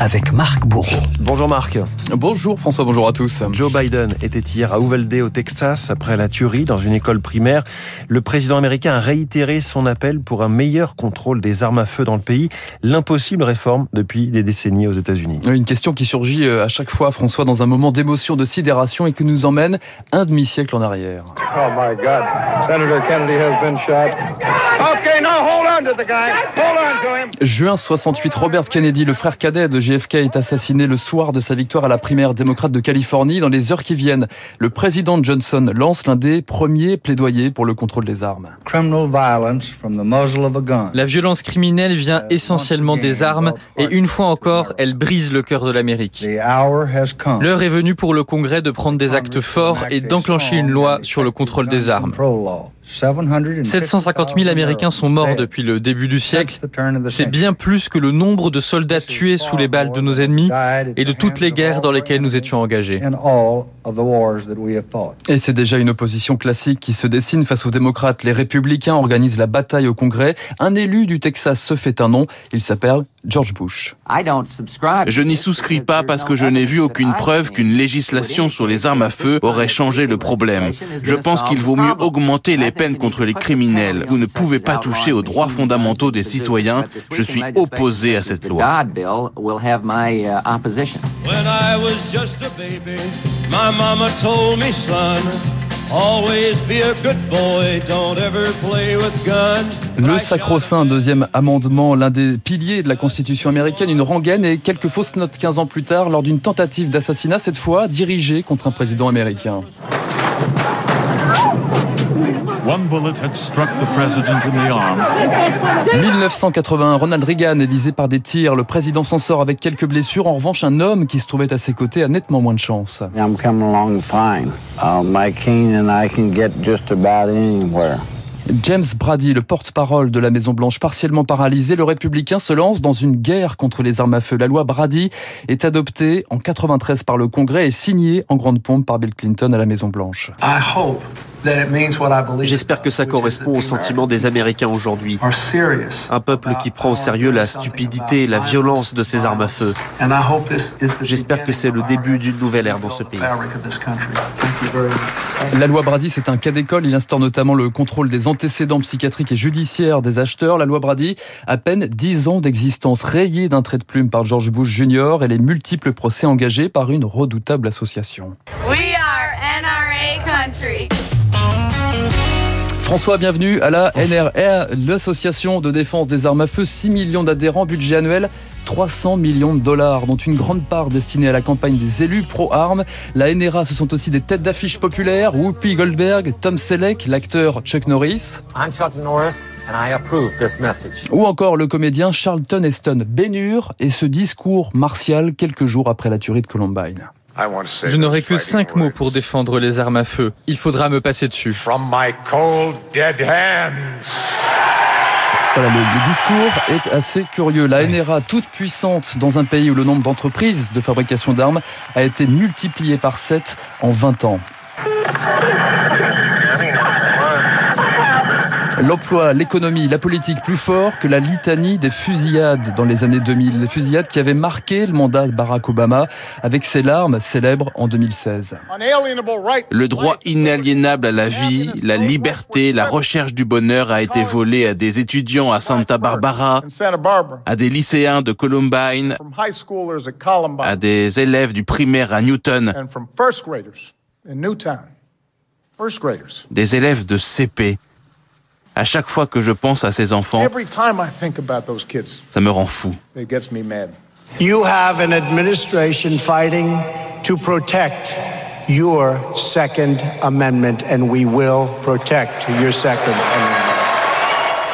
avec Marc Bourreau. Bonjour Marc. Bonjour François, bonjour à tous. Joe Biden était hier à Uvalde au Texas après la tuerie dans une école primaire. Le président américain a réitéré son appel pour un meilleur contrôle des armes à feu dans le pays, l'impossible réforme depuis des décennies aux États-Unis. Une question qui surgit euh, à chaque fois François dans un moment d'émotion, de sidération et qui nous emmène un demi-siècle en arrière. Oh my God. Senator Kennedy has been shot. Okay, now hold on to the guy. Hold on to him. Juin 68, Robert Kennedy, le frère cadet de JFK, est assassiné le soir de sa victoire à la primaire démocrate de Californie. Dans les heures qui viennent, le président Johnson lance l'un des premiers plaidoyers pour le contrôle des armes. Criminal violence from the muzzle of a gun. La violence criminelle vient essentiellement des armes et une fois encore, elle brise le cœur de l'Amérique. L'heure est venue pour le Congrès de prendre des actes forts et d'enclencher une loi sur le contrôle des armes. 750 000 Américains sont morts depuis le début du siècle. C'est bien plus que le nombre de soldats tués sous les balles de nos ennemis et de toutes les guerres dans lesquelles nous étions engagés. Et c'est déjà une opposition classique qui se dessine face aux démocrates. Les républicains organisent la bataille au Congrès. Un élu du Texas se fait un nom. Il s'appelle George Bush. Je n'y souscris pas parce que je n'ai vu aucune preuve qu'une législation sur les armes à feu aurait changé le problème. Je pense qu'il vaut mieux augmenter les peines contre les criminels. Vous ne pouvez pas toucher aux droits fondamentaux des citoyens. Je suis opposé à cette loi. When I was just a baby, my mama told me, son, always be a good boy, don't ever play with guns. Le sacro-saint deuxième amendement, l'un des piliers de la Constitution américaine, une rengaine et quelques fausses notes 15 ans plus tard lors d'une tentative d'assassinat, cette fois dirigée contre un président américain. 1981, Ronald Reagan est visé par des tirs. Le président s'en sort avec quelques blessures. En revanche, un homme qui se trouvait à ses côtés a nettement moins de chance. I'm coming along fine. Uh, my cane and I can get just about anywhere. James Brady, le porte-parole de la Maison-Blanche, partiellement paralysé, le républicain se lance dans une guerre contre les armes à feu. La loi Brady est adoptée en 93 par le Congrès et signée en grande pompe par Bill Clinton à la Maison-Blanche. J'espère que ça correspond au sentiment des Américains aujourd'hui. Un peuple qui prend au sérieux la stupidité et la violence de ces armes à feu. J'espère que c'est le début d'une nouvelle ère dans ce pays. La loi Brady, c'est un cas d'école. Il instaure notamment le contrôle des antécédents psychiatriques et judiciaires des acheteurs. La loi Brady, à peine 10 ans d'existence, rayée d'un trait de plume par George Bush Jr. et les multiples procès engagés par une redoutable association. We are NRA country. François, bienvenue à la NRA, l'association de défense des armes à feu. 6 millions d'adhérents, budget annuel 300 millions de dollars, dont une grande part destinée à la campagne des élus pro-armes. La NRA, ce sont aussi des têtes d'affiche populaires, Whoopi Goldberg, Tom Selleck, l'acteur Chuck Norris. I'm Chuck Norris. And I approve this message. Ou encore le comédien Charlton Heston Bénure et ce discours martial quelques jours après la tuerie de Columbine. Je n'aurai que cinq mots pour défendre les armes à feu. Il faudra me passer dessus. From my cold, dead hands. Voilà, le, le, discours est assez curieux. La NRA, toute puissante dans un pays où le nombre d'entreprises de fabrication d'armes a été multiplié par 7 en 20 ans. L'emploi, l'économie, la politique plus fort que la litanie des fusillades dans les années 2000. Les fusillades qui avaient marqué le mandat de Barack Obama avec ses larmes célèbres en 2016. Le droit inaliénable à la vie, la liberté, la recherche du bonheur a été volé à des étudiants à Santa Barbara, à des lycéens de Columbine, à des élèves du primaire à Newton, des élèves de CP. À chaque fois que je pense à ces enfants, ça me rend fou. You have an administration fighting to protect your Second Amendment, and we will protect your Second Amendment.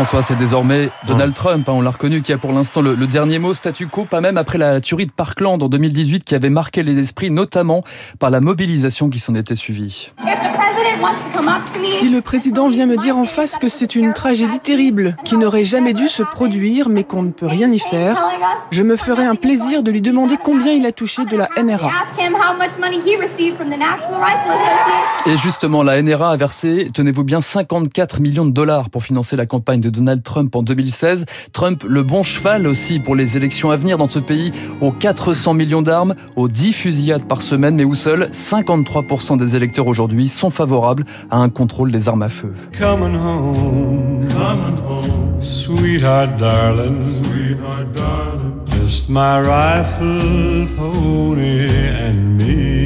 François, c'est désormais Donald Trump, hein, on l'a reconnu, qui a pour l'instant le, le, dernier mot statu quo, pas même après la tuerie de Parkland en 2018 qui avait marqué les esprits, notamment par la mobilisation qui s'en était suivie. Si le président vient me dire en face que c'est une tragédie terrible, qui n'aurait jamais dû se produire, mais qu'on ne peut rien y faire, je me ferai un plaisir de lui demander combien il a touché de la NRA. Et justement, la NRA a versé, tenez-vous bien, 54 millions de dollars pour financer la campagne de de Donald Trump en 2016. Trump, le bon cheval aussi pour les élections à venir dans ce pays, aux 400 millions d'armes, aux 10 fusillades par semaine, mais où seuls 53% des électeurs aujourd'hui sont favorables à un contrôle des armes à feu. Coming home, coming home, sweetheart darling, sweetheart darling, just my rifle, pony and me.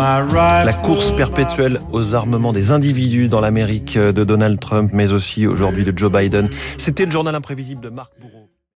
La course perpétuelle aux armements des individus dans l'Amérique de Donald Trump, mais aussi aujourd'hui de Joe Biden. C'était le journal imprévisible de Marc Bourreau.